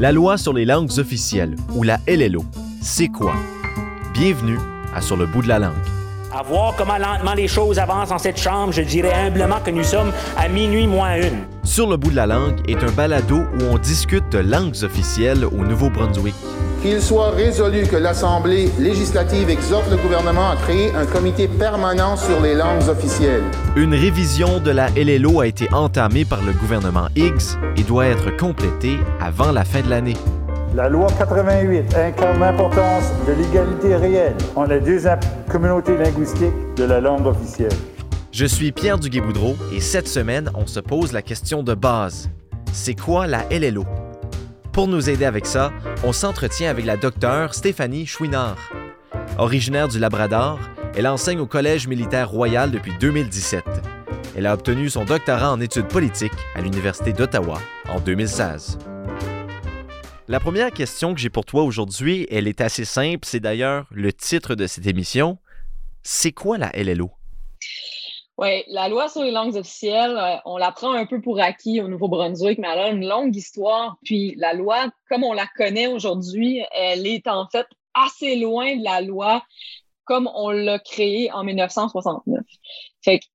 La loi sur les langues officielles, ou la LLO, c'est quoi? Bienvenue à Sur le bout de la langue. À voir comment lentement les choses avancent dans cette chambre, je dirais humblement que nous sommes à minuit moins une. Sur le bout de la langue est un balado où on discute de langues officielles au Nouveau-Brunswick. Qu'il soit résolu que l'Assemblée législative exhorte le gouvernement à créer un comité permanent sur les langues officielles. Une révision de la LLO a été entamée par le gouvernement Higgs et doit être complétée avant la fin de l'année. La loi 88 incarne l'importance de l'égalité réelle entre les deux communautés linguistiques de la langue officielle. Je suis Pierre Duguay-Boudreau et cette semaine, on se pose la question de base. C'est quoi la LLO? Pour nous aider avec ça, on s'entretient avec la docteure Stéphanie Chouinard. Originaire du Labrador, elle enseigne au Collège militaire royal depuis 2017. Elle a obtenu son doctorat en études politiques à l'Université d'Ottawa en 2016. La première question que j'ai pour toi aujourd'hui, elle est assez simple, c'est d'ailleurs le titre de cette émission. C'est quoi la LLO? Oui, la loi sur les langues officielles, euh, on la prend un peu pour acquis au Nouveau-Brunswick, mais elle a une longue histoire. Puis la loi, comme on la connaît aujourd'hui, elle est en fait assez loin de la loi comme on l'a créée en 1969.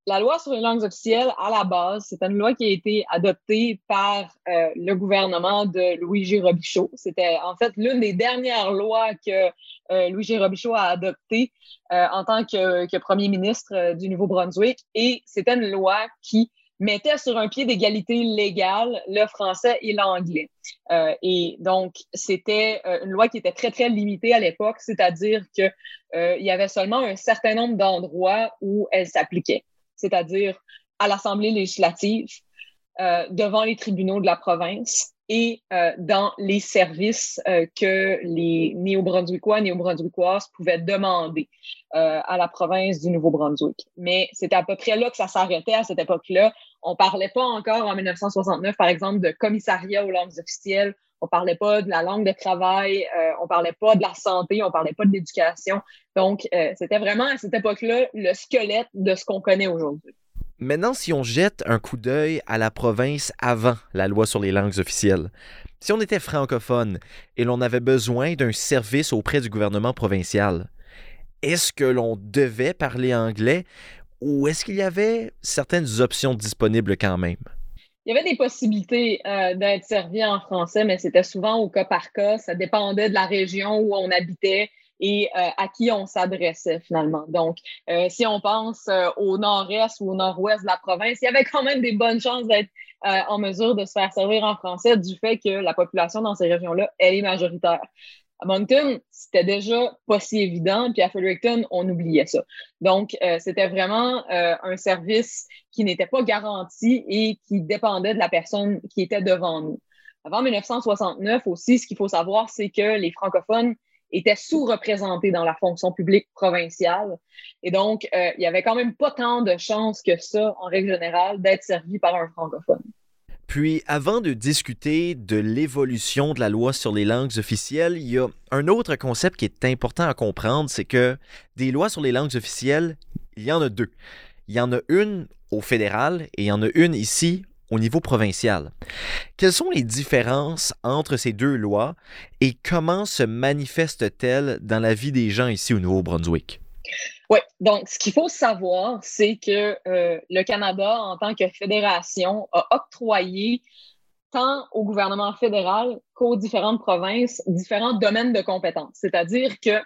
La loi sur les langues officielles, à la base, c'est une loi qui a été adoptée par euh, le gouvernement de Louis-G. Robichaud. C'était en fait l'une des dernières lois que euh, Louis-G. Robichaud a adoptées euh, en tant que, que, premier ministre du Nouveau-Brunswick. Et c'était une loi qui mettait sur un pied d'égalité légale le français et l'anglais. Euh, et donc, c'était une loi qui était très, très limitée à l'époque, c'est-à-dire qu'il euh, y avait seulement un certain nombre d'endroits où elle s'appliquait, c'est-à-dire à l'Assemblée législative, euh, devant les tribunaux de la province et euh, dans les services euh, que les néo-brunswickois, néo-brunswickoises pouvaient demander euh, à la province du Nouveau-Brunswick. Mais c'était à peu près là que ça s'arrêtait à cette époque-là. On parlait pas encore en 1969, par exemple, de commissariat aux langues officielles. On parlait pas de la langue de travail, euh, on parlait pas de la santé, on parlait pas de l'éducation. Donc, euh, c'était vraiment à cette époque-là le squelette de ce qu'on connaît aujourd'hui. Maintenant, si on jette un coup d'œil à la province avant la loi sur les langues officielles, si on était francophone et l'on avait besoin d'un service auprès du gouvernement provincial, est-ce que l'on devait parler anglais ou est-ce qu'il y avait certaines options disponibles quand même? Il y avait des possibilités euh, d'être servi en français, mais c'était souvent au cas par cas. Ça dépendait de la région où on habitait et euh, à qui on s'adressait finalement. Donc, euh, si on pense euh, au nord-est ou au nord-ouest de la province, il y avait quand même des bonnes chances d'être en mesure de se faire servir en français du fait que la population dans ces régions-là, elle est majoritaire. À Moncton, c'était déjà pas si évident, puis à Fredericton, on oubliait ça. Donc, c'était vraiment un service qui n'était pas garanti et qui dépendait de la personne qui était devant nous. Avant 1969 aussi, ce qu'il faut savoir, c'est que les francophones était sous-représenté dans la fonction publique provinciale. Et donc, euh, il y avait quand même pas tant de chances que ça, en règle générale, d'être servi par un francophone. Puis, avant de discuter de l'évolution de la loi sur les langues officielles, il y a un autre concept qui est important à comprendre, c'est que des lois sur les langues officielles, il y en a deux. Il y en a une au fédéral et il y en a une ici au niveau provincial. Quelles sont les différences entre ces deux lois et comment se manifestent-elles dans la vie des gens ici au Nouveau-Brunswick? Oui, donc ce qu'il faut savoir, c'est que euh, le Canada, en tant que fédération, a octroyé tant au gouvernement fédéral qu'aux différentes provinces différents domaines de compétences. C'est-à-dire que,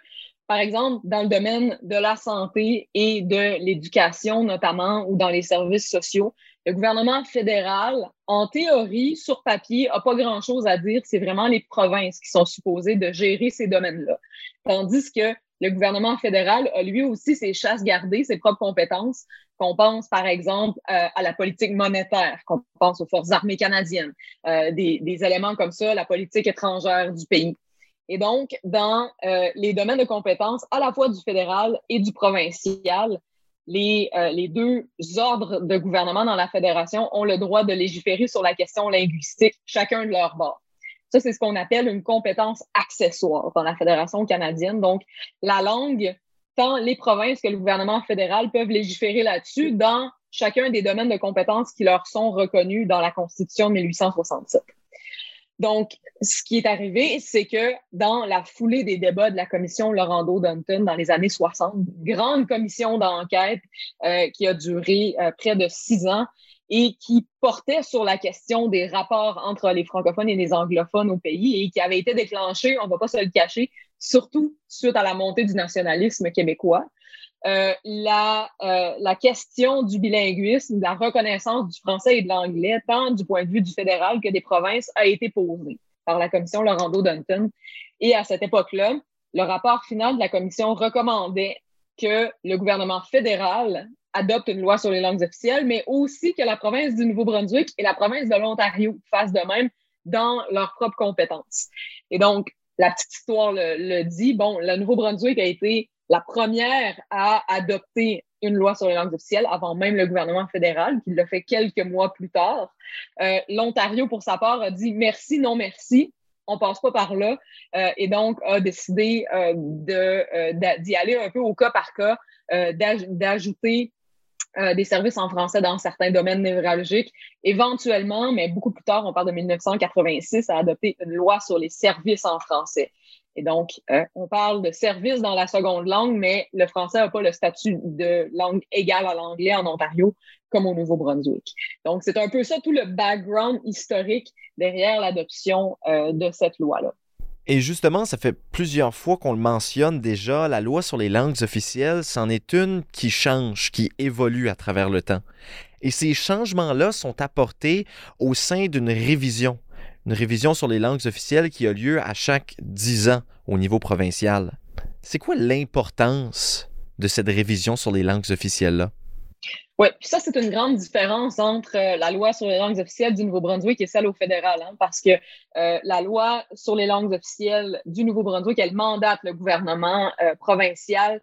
par exemple, dans le domaine de la santé et de l'éducation notamment, ou dans les services sociaux, le gouvernement fédéral, en théorie, sur papier, n'a pas grand-chose à dire. C'est vraiment les provinces qui sont supposées de gérer ces domaines-là. Tandis que le gouvernement fédéral a lui aussi ses chasses gardées, ses propres compétences, qu'on pense par exemple euh, à la politique monétaire, qu'on pense aux forces armées canadiennes, euh, des, éléments comme ça, la politique étrangère du pays. Et donc, dans euh, les domaines de compétences à la fois du fédéral et du provincial, les, euh, les deux ordres de gouvernement dans la fédération ont le droit de légiférer sur la question linguistique, chacun de leur bord. Ça, c'est ce qu'on appelle une compétence accessoire dans la fédération canadienne. Donc, la langue, tant les provinces que le gouvernement fédéral peuvent légiférer là-dessus dans chacun des domaines de compétences qui leur sont reconnus dans la Constitution de 1867. Donc, ce qui est arrivé, c'est que dans la foulée des débats de la commission Laurando Dunton dans les années 60, grande commission d'enquête euh, qui a duré euh, près de six ans et qui portait sur la question des rapports entre les francophones et les anglophones au pays et qui avait été déclenchée, on ne va pas se le cacher, surtout suite à la montée du nationalisme québécois. Euh, la, euh, la question du bilinguisme, de la reconnaissance du français et de l'anglais, tant du point de vue du fédéral que des provinces, a été posée par la commission Laurando-Dunton. Et à cette époque-là, le rapport final de la commission recommandait que le gouvernement fédéral adopte une loi sur les langues officielles, mais aussi que la province du Nouveau-Brunswick et la province de l'Ontario fassent de même dans leurs propres compétences. Et donc, la petite histoire le, dit, bon, le Nouveau-Brunswick a été la première à adopter une loi sur les langues officielles avant même le gouvernement fédéral, qui l'a fait quelques mois plus tard. Euh, L'Ontario, pour sa part, a dit merci, non merci. On passe pas par là euh, et donc a décidé euh, d'y aller un peu au cas par cas, d'ajouter des services en français dans certains domaines névralgiques. Éventuellement, mais beaucoup plus tard, on parle de 1986, a adopté une loi sur les services en français. Et donc, euh, on parle de service dans la seconde langue, mais le français n'a pas le statut de langue égale à l'anglais en Ontario comme au Nouveau-Brunswick. Donc, c'est un peu ça tout le background historique derrière l'adoption euh, de cette loi-là. Et justement, ça fait plusieurs fois qu'on le mentionne déjà, la loi sur les langues officielles, c'en est une qui change, qui évolue à travers le temps. Et ces changements-là sont apportés au sein d'une révision une révision sur les langues officielles qui a lieu à chaque dix ans au niveau provincial. C'est quoi l'importance de cette révision sur les langues officielles-là? Oui, puis ça, c'est une grande différence entre euh, la loi sur les langues officielles du Nouveau-Brunswick et celle au fédéral, hein, parce que euh, la loi sur les langues officielles du Nouveau-Brunswick, elle mandate le gouvernement euh, provincial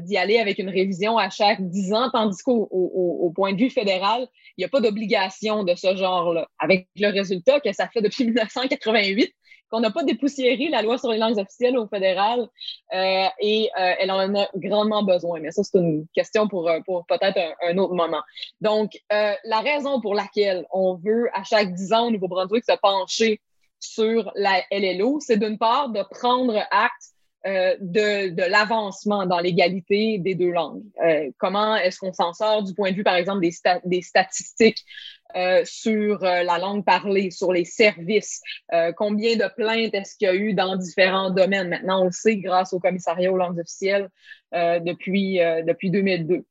d'y aller avec une révision à chaque dix ans, tandis qu'au point de vue fédéral, il n'y a pas d'obligation de ce genre-là. Avec le résultat que ça fait depuis 1988 qu'on n'a pas dépoussiéré la loi sur les langues officielles au fédéral euh, et euh, elle en a grandement besoin. Mais ça, c'est une question pour, pour peut-être un, autre moment. Donc, la raison pour laquelle on veut à chaque dix ans au Nouveau-Brunswick se pencher sur la LLO, c'est d'une part de prendre acte euh, de, de l'avancement dans l'égalité des deux langues. Euh, comment est-ce qu'on s'en sort du point de vue, par exemple, des, des statistiques euh, sur la langue parlée, sur les services? Combien de plaintes est-ce qu'il y a eu dans différents domaines? Maintenant, on le sait grâce au commissariat aux langues officielles depuis, depuis 2002.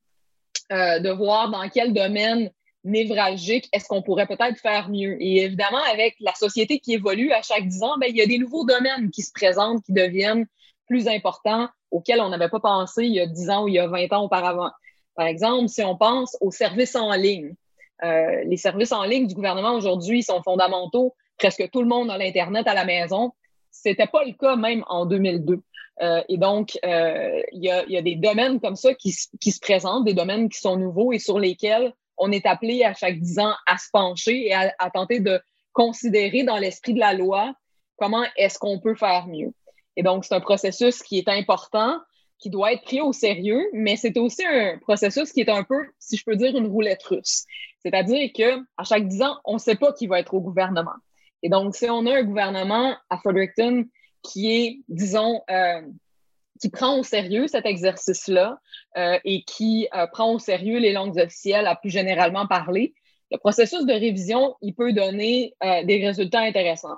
de voir dans quel domaine névralgique, est-ce qu'on pourrait peut-être faire mieux? Et évidemment, avec la société qui évolue à chaque dix ans, ben, il y a des nouveaux domaines qui se présentent, qui deviennent plus importants auxquels on n'avait pas pensé il y a 10 ans ou il y a 20 ans auparavant. Par exemple, si on pense aux services en ligne, euh, les services en ligne du gouvernement aujourd'hui sont fondamentaux. Presque tout le monde a l'Internet à la maison. C'était pas le cas même en 2002. Euh, et donc, euh, il y, a, y, a, des domaines comme ça qui, qui, se présentent, des domaines qui sont nouveaux et sur lesquels on est appelé à chaque 10 ans à se pencher et à tenter de considérer dans l'esprit de la loi comment est-ce qu'on peut faire mieux. Et donc, c'est un processus qui est important, qui doit être pris au sérieux, mais c'est aussi un processus qui est un peu, si je peux dire, une roulette russe. C'est-à-dire que à chaque dix ans, on ne sait pas qui va être au gouvernement. Et donc, si on a un gouvernement à Fredericton qui est, disons, euh, qui prend au sérieux cet exercice-là euh, et qui euh, prend au sérieux les langues officielles à plus généralement parler, le processus de révision, il peut donner des résultats intéressants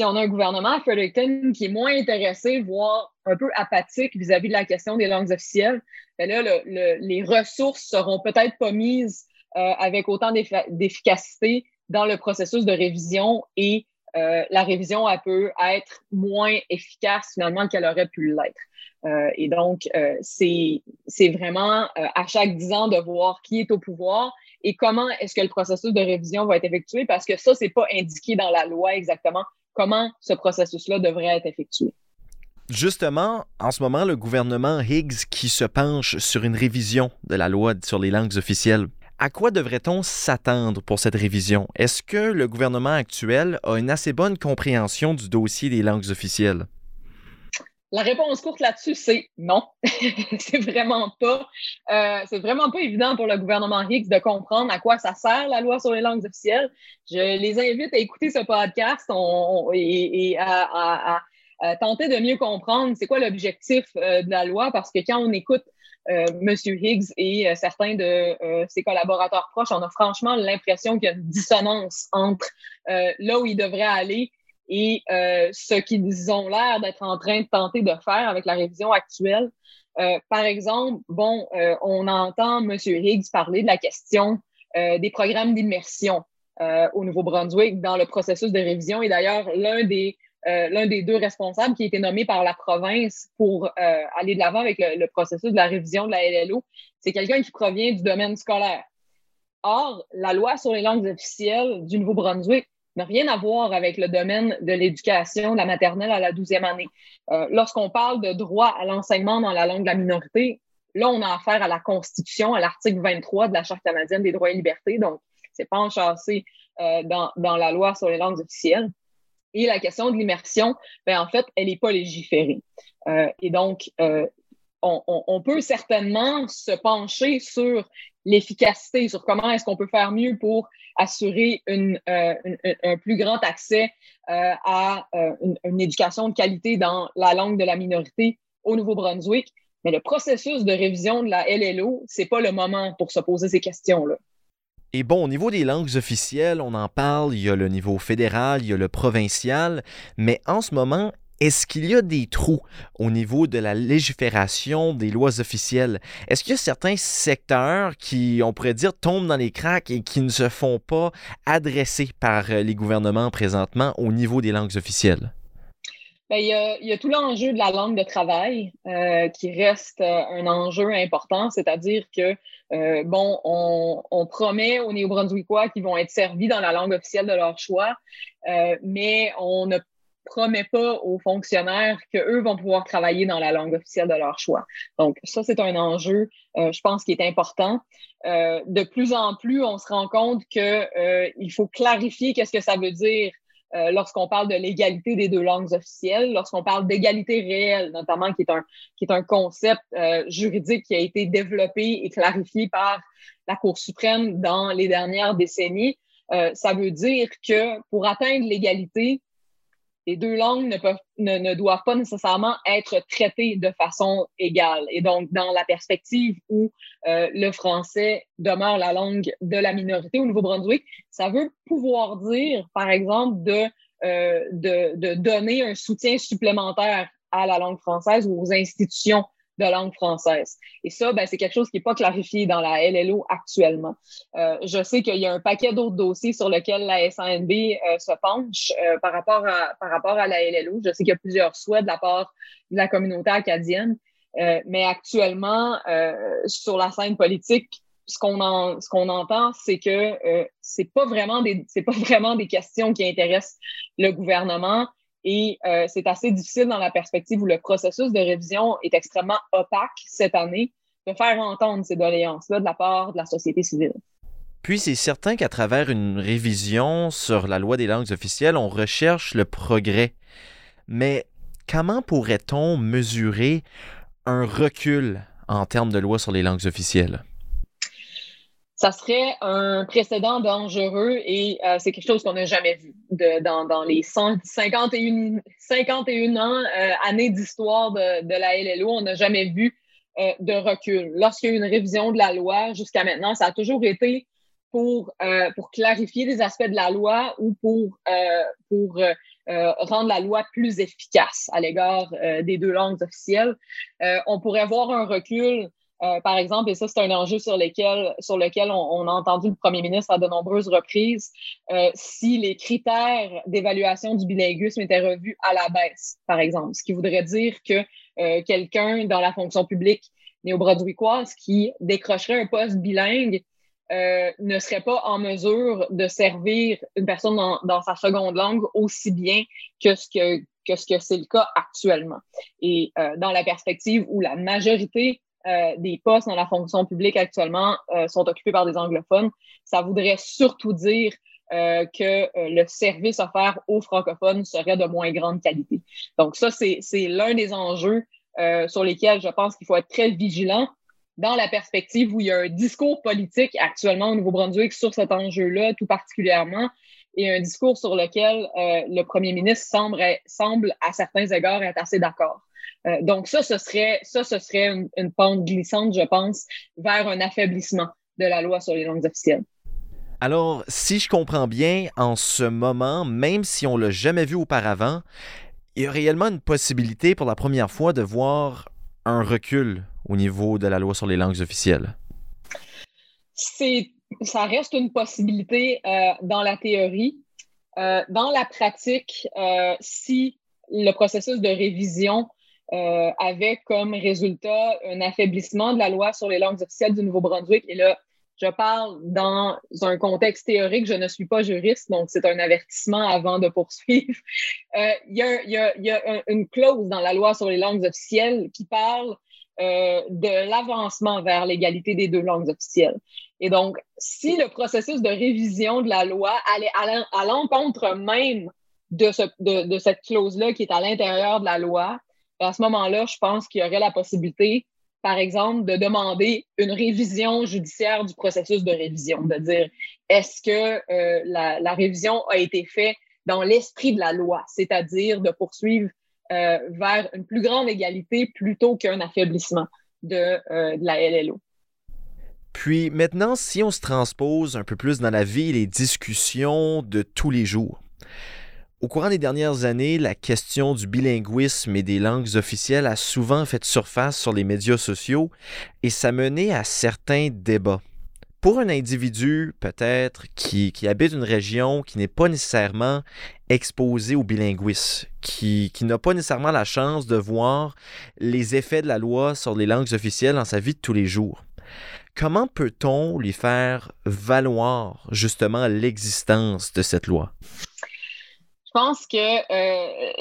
si on a un gouvernement à Fredericton qui est moins intéressé, voire un peu apathique vis-à-vis de la question des langues officielles, ben là, les ressources seront peut-être pas mises euh, avec autant d'efficacité dans le processus de révision et euh, la révision elle peut être moins efficace finalement qu'elle aurait pu l'être. Euh, et donc, c'est vraiment à chaque dix ans de voir qui est au pouvoir et comment est-ce que le processus de révision va être effectué parce que ça, c'est pas indiqué dans la loi exactement comment ce processus-là devrait être effectué. Justement, en ce moment, le gouvernement Higgs qui se penche sur une révision de la loi sur les langues officielles. À quoi devrait-on s'attendre pour cette révision? Est-ce que le gouvernement actuel a une assez bonne compréhension du dossier des langues officielles? La réponse courte là-dessus, c'est non. c'est vraiment pas, euh, c'est vraiment pas évident pour le gouvernement Higgs de comprendre à quoi ça sert la loi sur les langues officielles. Je les invite à écouter ce podcast et, à, tenter de mieux comprendre c'est quoi l'objectif euh, de la loi parce que quand on écoute euh, M. Higgs et certains de ses collaborateurs proches, on a franchement l'impression qu'il y a une dissonance entre là où il devrait aller et euh, ce qu'ils ont l'air d'être en train de tenter de faire avec la révision actuelle. Euh, par exemple, bon, euh, on entend M. Higgs parler de la question des programmes d'immersion au Nouveau-Brunswick dans le processus de révision. Et d'ailleurs, l'un des, l'un des deux responsables qui a été nommé par la province pour aller de l'avant avec le, le, processus de la révision de la LLO, c'est quelqu'un qui provient du domaine scolaire. Or, la loi sur les langues officielles du Nouveau-Brunswick n'a rien à voir avec le domaine de l'éducation, de la maternelle à la douzième année. Euh, lorsqu'on parle de droit à l'enseignement dans la langue de la minorité, là, on a affaire à la Constitution, à l'article 23 de la Charte canadienne des droits et libertés. Donc, c'est pas enchâssé euh, dans, dans la loi sur les langues officielles. Et la question de l'immersion, ben, en fait, elle n'est pas légiférée. Euh, et donc, on, on, on, peut certainement se pencher sur l'efficacité, sur comment est-ce qu'on peut faire mieux pour assurer une, euh, un plus grand accès euh, à euh, une, éducation de qualité dans la langue de la minorité au Nouveau-Brunswick. Mais le processus de révision de la LLO, c'est pas le moment pour se poser ces questions-là. Et bon, au niveau des langues officielles, on en parle, il y a le niveau fédéral, il y a le provincial, mais en ce moment, est-ce qu'il y a des trous au niveau de la légifération des lois officielles? Est-ce qu'il y a certains secteurs qui, on pourrait dire, tombent dans les cracks et qui ne se font pas adresser par euh, les gouvernements présentement au niveau des langues officielles? Bien, il, y a, a, tout l'enjeu de la langue de travail euh, qui reste euh, un enjeu important, c'est-à-dire que, bon, on, promet aux Néo-Brunswickois qu'ils vont être servis dans la langue officielle de leur choix, mais on ne promet pas aux fonctionnaires qu'eux vont pouvoir travailler dans la langue officielle de leur choix. Donc, ça, c'est un enjeu, euh, je pense, qui est important. Euh, de plus en plus, on se rend compte qu'il euh, faut clarifier qu'est-ce que ça veut dire euh, lorsqu'on parle de l'égalité des deux langues officielles, lorsqu'on parle d'égalité réelle, notamment, qui est un, qui est un concept juridique qui a été développé et clarifié par la Cour suprême dans les dernières décennies. Ça veut dire que pour atteindre l'égalité, les deux langues ne, peuvent, ne, ne, doivent pas nécessairement être traitées de façon égale. Et donc, dans la perspective où euh, le français demeure la langue de la minorité au Nouveau-Brunswick, ça veut pouvoir dire, par exemple, de, euh, de, de donner un soutien supplémentaire à la langue française ou aux institutions de langue française. Et ça, ben, c'est quelque chose qui n'est pas clarifié dans la LLO actuellement. Euh, je sais qu'il y a un paquet d'autres dossiers sur lesquels la SNB euh, se penche euh, par, rapport à, par rapport à la LLO. Je sais qu'il y a plusieurs souhaits de la part de la communauté acadienne, euh, mais actuellement, euh, sur la scène politique, ce qu'on en, ce qu'on entend, c'est que c'est pas pas vraiment des questions qui intéressent le gouvernement. Et euh, c'est assez difficile dans la perspective où le processus de révision est extrêmement opaque cette année de faire entendre ces doléances-là de la part de la société civile. Puis c'est certain qu'à travers une révision sur la loi des langues officielles, on recherche le progrès. Mais comment pourrait-on mesurer un recul en termes de loi sur les langues officielles? Ça serait un précédent dangereux et euh, c'est quelque chose qu'on n'a jamais vu dans, les 151, 51 ans, euh, années d'histoire de, la LLO. On n'a jamais vu euh, de recul. Lorsqu'il y a eu une révision de la loi jusqu'à maintenant, ça a toujours été pour, clarifier des aspects de la loi ou pour rendre la loi plus efficace à l'égard des deux langues officielles. on pourrait voir un recul euh, par exemple, et ça, c'est un enjeu sur, lesquels, sur lequel on, on, a entendu le premier ministre à de nombreuses reprises, euh, si les critères d'évaluation du bilinguisme étaient revus à la baisse, par exemple, ce qui voudrait dire que euh, quelqu'un dans la fonction publique néo-brunswickoise qui décrocherait un poste bilingue euh, ne serait pas en mesure de servir une personne dans, dans sa seconde langue aussi bien que ce que, que ce que c'est le cas actuellement. Et euh, dans la perspective où la majorité euh, des postes dans la fonction publique actuellement euh, sont occupés par des anglophones. Ça voudrait surtout dire que le service offert aux francophones serait de moins grande qualité. Donc ça, c'est l'un des enjeux sur lesquels je pense qu'il faut être très vigilant dans la perspective où il y a un discours politique actuellement au Nouveau-Brunswick sur cet enjeu-là, tout particulièrement, et un discours sur lequel euh, le premier ministre semble, semble, à certains égards, être assez d'accord. Euh, donc ça, ce serait, ça, ce serait une, une, pente glissante, je pense, vers un affaiblissement de la loi sur les langues officielles. Alors, si je comprends bien, en ce moment, même si on l'a jamais vu auparavant, il y a réellement une possibilité pour la première fois de voir un recul au niveau de la loi sur les langues officielles? C'est, ça reste une possibilité euh, dans la théorie. Euh, dans la pratique, euh, si le processus de révision avait comme résultat un affaiblissement de la loi sur les langues officielles du Nouveau-Brunswick, et là, je parle dans un contexte théorique, je ne suis pas juriste, donc c'est un avertissement avant de poursuivre. Il y a, y a, y a une clause dans la loi sur les langues officielles qui parle euh, de l'avancement vers l'égalité des deux langues officielles. Et donc, si le processus de révision de la loi allait à l'encontre même de, ce, de, de cette clause-là qui est à l'intérieur de la loi, à ce moment-là, je pense qu'il y aurait la possibilité, par exemple, de demander une révision judiciaire du processus de révision, de dire est-ce que euh, la, révision a été faite dans l'esprit de la loi, c'est-à-dire de poursuivre euh, vers une plus grande égalité plutôt qu'un affaiblissement de, euh, de, la LLO. Puis maintenant, si on se transpose un peu plus dans la vie et les discussions de tous les jours. Au courant des dernières années, la question du bilinguisme et des langues officielles a souvent fait surface sur les médias sociaux et ça menait à certains débats pour un individu, peut-être, qui, habite une région qui n'est pas nécessairement exposée au bilinguisme, qui, qui n'a pas nécessairement la chance de voir les effets de la loi sur les langues officielles dans sa vie de tous les jours, comment peut-on lui faire valoir justement l'existence de cette loi? Je pense que euh,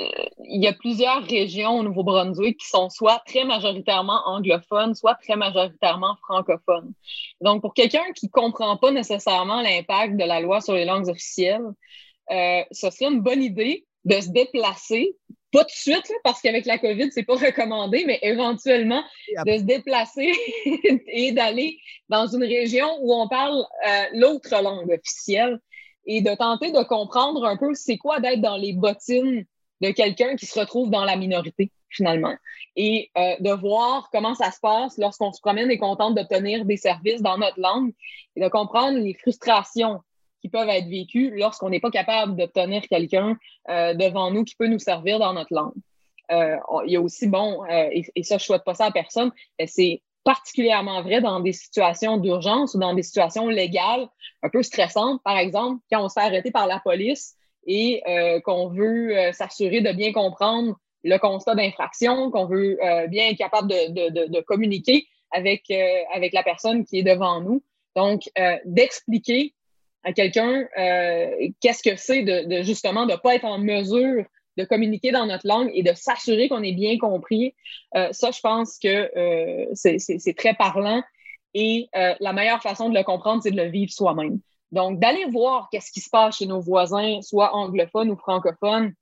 il y a plusieurs régions au Nouveau-Brunswick qui sont soit très majoritairement anglophones, soit très majoritairement francophones. Donc, pour quelqu'un qui comprend pas nécessairement l'impact de la loi sur les langues officielles, euh, ce serait une bonne idée de se déplacer, pas tout de suite, parce qu'avec la COVID, c'est pas recommandé, mais éventuellement de se déplacer et d'aller dans une région où on parle euh, l'autre langue officielle et de tenter de comprendre un peu c'est quoi d'être dans les bottines de quelqu'un qui se retrouve dans la minorité, finalement. Et euh, de voir comment ça se passe lorsqu'on se promène et contente d'obtenir des services dans notre langue et de comprendre les frustrations qui peuvent être vécues lorsqu'on n'est pas capable d'obtenir quelqu'un euh, devant nous qui peut nous servir dans notre langue. Euh, il y a aussi, bon, et, et, ça, je souhaite pas ça à personne, c'est particulièrement vrai dans des situations d'urgence ou dans des situations légales un peu stressantes, par exemple, quand on se fait arrêter par la police et euh, qu'on veut euh, s'assurer de bien comprendre le constat d'infraction, qu'on veut euh, bien être capable de, de, communiquer avec, avec la personne qui est devant nous. Donc, d'expliquer à quelqu'un qu'est-ce que c'est de, justement de ne pas être en mesure de communiquer dans notre langue et de s'assurer qu'on est bien compris. Euh, ça, je pense que euh, c'est très parlant. Et euh, la meilleure façon de le comprendre, c'est de le vivre soi-même. Donc, d'aller voir qu'est-ce qui se passe chez nos voisins, soit anglophones ou francophones,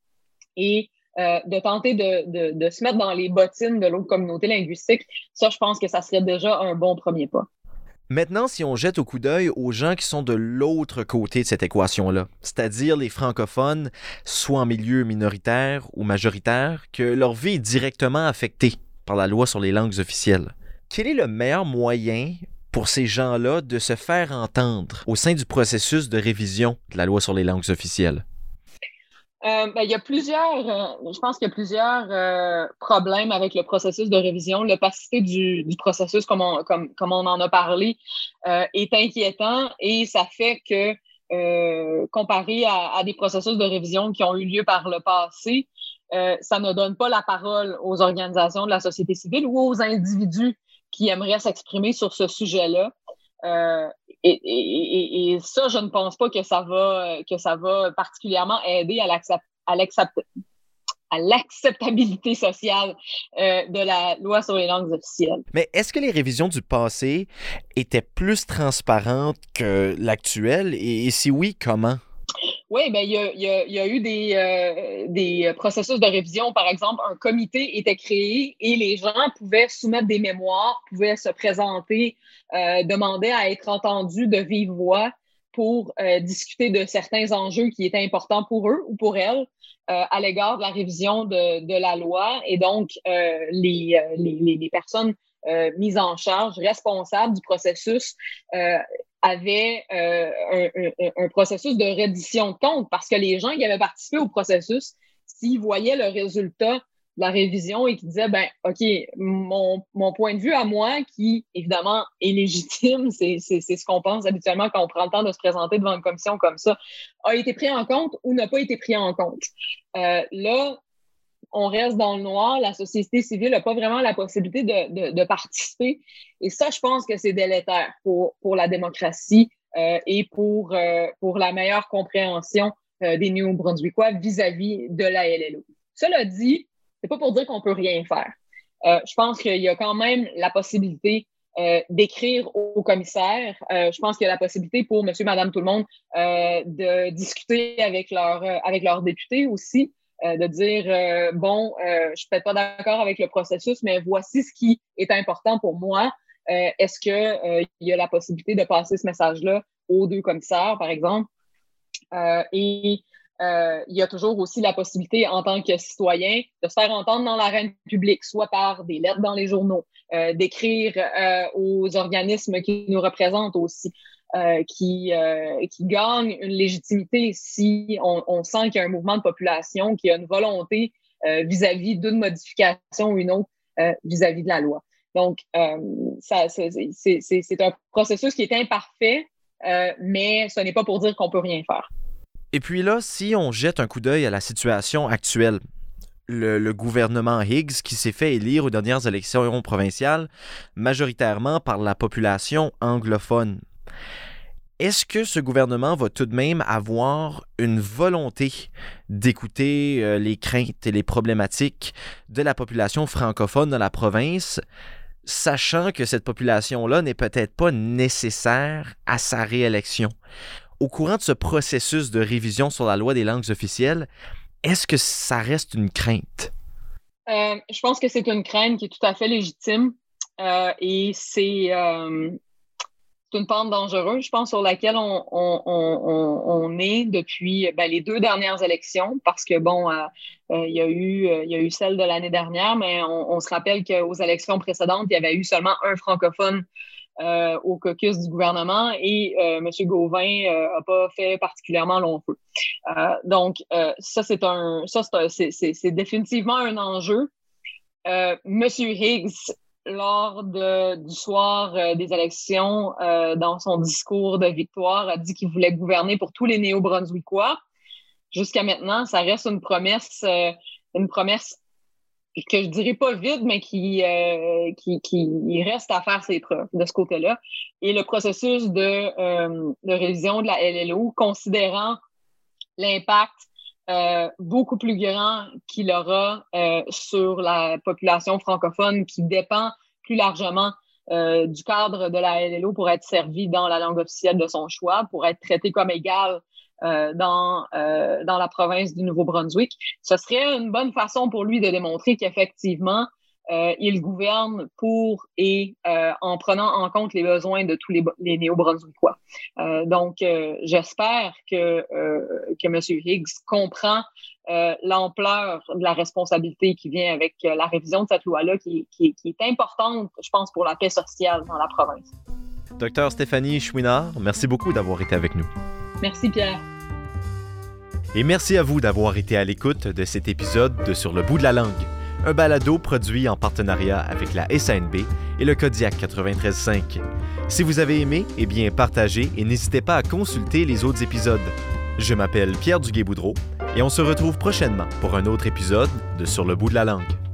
et de tenter de, se mettre dans les bottines de l'autre communauté linguistique, ça, je pense que ça serait déjà un bon premier pas. Maintenant, si on jette au coup d'œil aux gens qui sont de l'autre côté de cette équation-là, c'est-à-dire les francophones, soit en milieu minoritaire ou majoritaire, que leur vie est directement affectée par la loi sur les langues officielles, quel est le meilleur moyen pour ces gens-là de se faire entendre au sein du processus de révision de la loi sur les langues officielles? Euh, ben, il y a plusieurs, euh, je pense qu'il y a plusieurs euh, problèmes avec le processus de révision. L'opacité du, processus, comme on, en a parlé, est inquiétant et ça fait que, comparé à, des processus de révision qui ont eu lieu par le passé, ça ne donne pas la parole aux organisations de la société civile ou aux individus qui aimeraient s'exprimer sur ce sujet-là. Euh, et, ça, je ne pense pas que ça va, que ça va particulièrement aider à l'acceptabilité sociale euh, de la loi sur les langues officielles. Mais est-ce que les révisions du passé étaient plus transparentes que l'actuelle? Et, si oui, comment? Oui, ben, il, y a, eu des, euh, des processus de révision. Par exemple, un comité était créé et les gens pouvaient soumettre des mémoires, pouvaient se présenter, euh, demander à être entendus de vive voix pour euh, discuter de certains enjeux qui étaient importants pour eux ou pour elles à l'égard de la révision de, la loi. Et donc, les, personnes mises en charge, responsables du processus, avait euh, un, processus de reddition de compte parce que les gens qui avaient participé au processus, s'ils voyaient le résultat de la révision et qui disaient, ben, OK, mon, point de vue à moi, qui évidemment est légitime, c'est ce qu'on pense habituellement quand on prend le temps de se présenter devant une commission comme ça, a été pris en compte ou n'a pas été pris en compte. Euh, là, on reste dans le noir, la société civile n'a pas vraiment la possibilité de, participer. Et ça, je pense que c'est délétère pour, pour la démocratie euh, et pour, euh, pour la meilleure compréhension euh, des Néo-Brunswickois vis-à-vis de la LLO. Cela dit, c'est pas pour dire qu'on peut rien faire. je pense qu'il y a quand même la possibilité d'écrire au commissaire. je pense qu'il y a la possibilité pour monsieur, madame, tout le monde de discuter avec leurs députés aussi. Euh, de dire euh, bon, euh, je suis peut-être pas d'accord avec le processus, mais voici ce qui est important pour moi. Est-ce que il y a la possibilité de passer ce message-là aux deux commissaires, par exemple? et il y a toujours aussi la possibilité, en tant que citoyen, de se faire entendre dans l'arène publique, soit par des lettres dans les journaux, d'écrire aux organismes qui nous représentent aussi. Euh, qui, euh, gagne une légitimité si on, sent qu'il y a un mouvement de population, qui a une volonté euh, vis-à-vis d'une modification ou une autre vis-à-vis de la loi. Donc, c'est un processus qui est imparfait, mais ce n'est pas pour dire qu'on peut rien faire. Et puis là, si on jette un coup d'œil à la situation actuelle, le, le, gouvernement Higgs qui s'est fait élire aux dernières élections provinciales majoritairement par la population anglophone. Est-ce que ce gouvernement va tout de même avoir une volonté d'écouter euh, les craintes et les problématiques de la population francophone dans la province, sachant que cette population-là n'est peut-être pas nécessaire à sa réélection? Au courant de ce processus de révision sur la loi des langues officielles, est-ce que ça reste une crainte? Euh, je pense que c'est une crainte qui est tout à fait légitime. Euh, et c'est une pente dangereuse, je pense, sur laquelle on, est depuis ben, les deux dernières élections, parce que, bon, euh, euh, il, y a eu, euh, y a eu celle de l'année dernière, mais on, se rappelle qu'aux élections précédentes, il y avait eu seulement un francophone au caucus du gouvernement et M. Gauvin n'a pas fait particulièrement long feu. donc, ça, ça, c'est définitivement un enjeu. M. Higgs lors du soir euh, des élections, euh, dans son discours de victoire, a dit qu'il voulait gouverner pour tous les néo-brunswickois. Jusqu'à maintenant, ça reste une promesse, euh, une promesse que je dirais pas vide, mais qui, qui, qui, reste à faire ses preuves de ce côté-là. Et le processus de, de révision de la LLO, considérant l'impact euh, beaucoup plus grand qu'il aura euh, sur la population francophone qui dépend plus largement euh, du cadre de la LLO pour être servi dans la langue officielle de son choix, pour être traité comme égal dans, dans la province du Nouveau-Brunswick. Ce serait une bonne façon pour lui de démontrer qu'effectivement, euh, il gouverne pour et euh, en prenant en compte les besoins de tous les, les néo-brunswickois. Euh, donc, j'espère que, que M. Higgs comprend l'ampleur de la responsabilité qui vient avec la révision de cette loi-là, qui, qui, qui, est importante, je pense, pour la paix sociale dans la province. Docteur Stéphanie Chouinard, merci beaucoup d'avoir été avec nous. Merci, Pierre. Et merci à vous d'avoir été à l'écoute de cet épisode de Sur le bout de la langue un balado produit en partenariat avec la SNB et le Kodiak 93.5. Si vous avez aimé, eh bien partagez et n'hésitez pas à consulter les autres épisodes. Je m'appelle Pierre Duguay-Boudreau et on se retrouve prochainement pour un autre épisode de Sur le bout de la langue.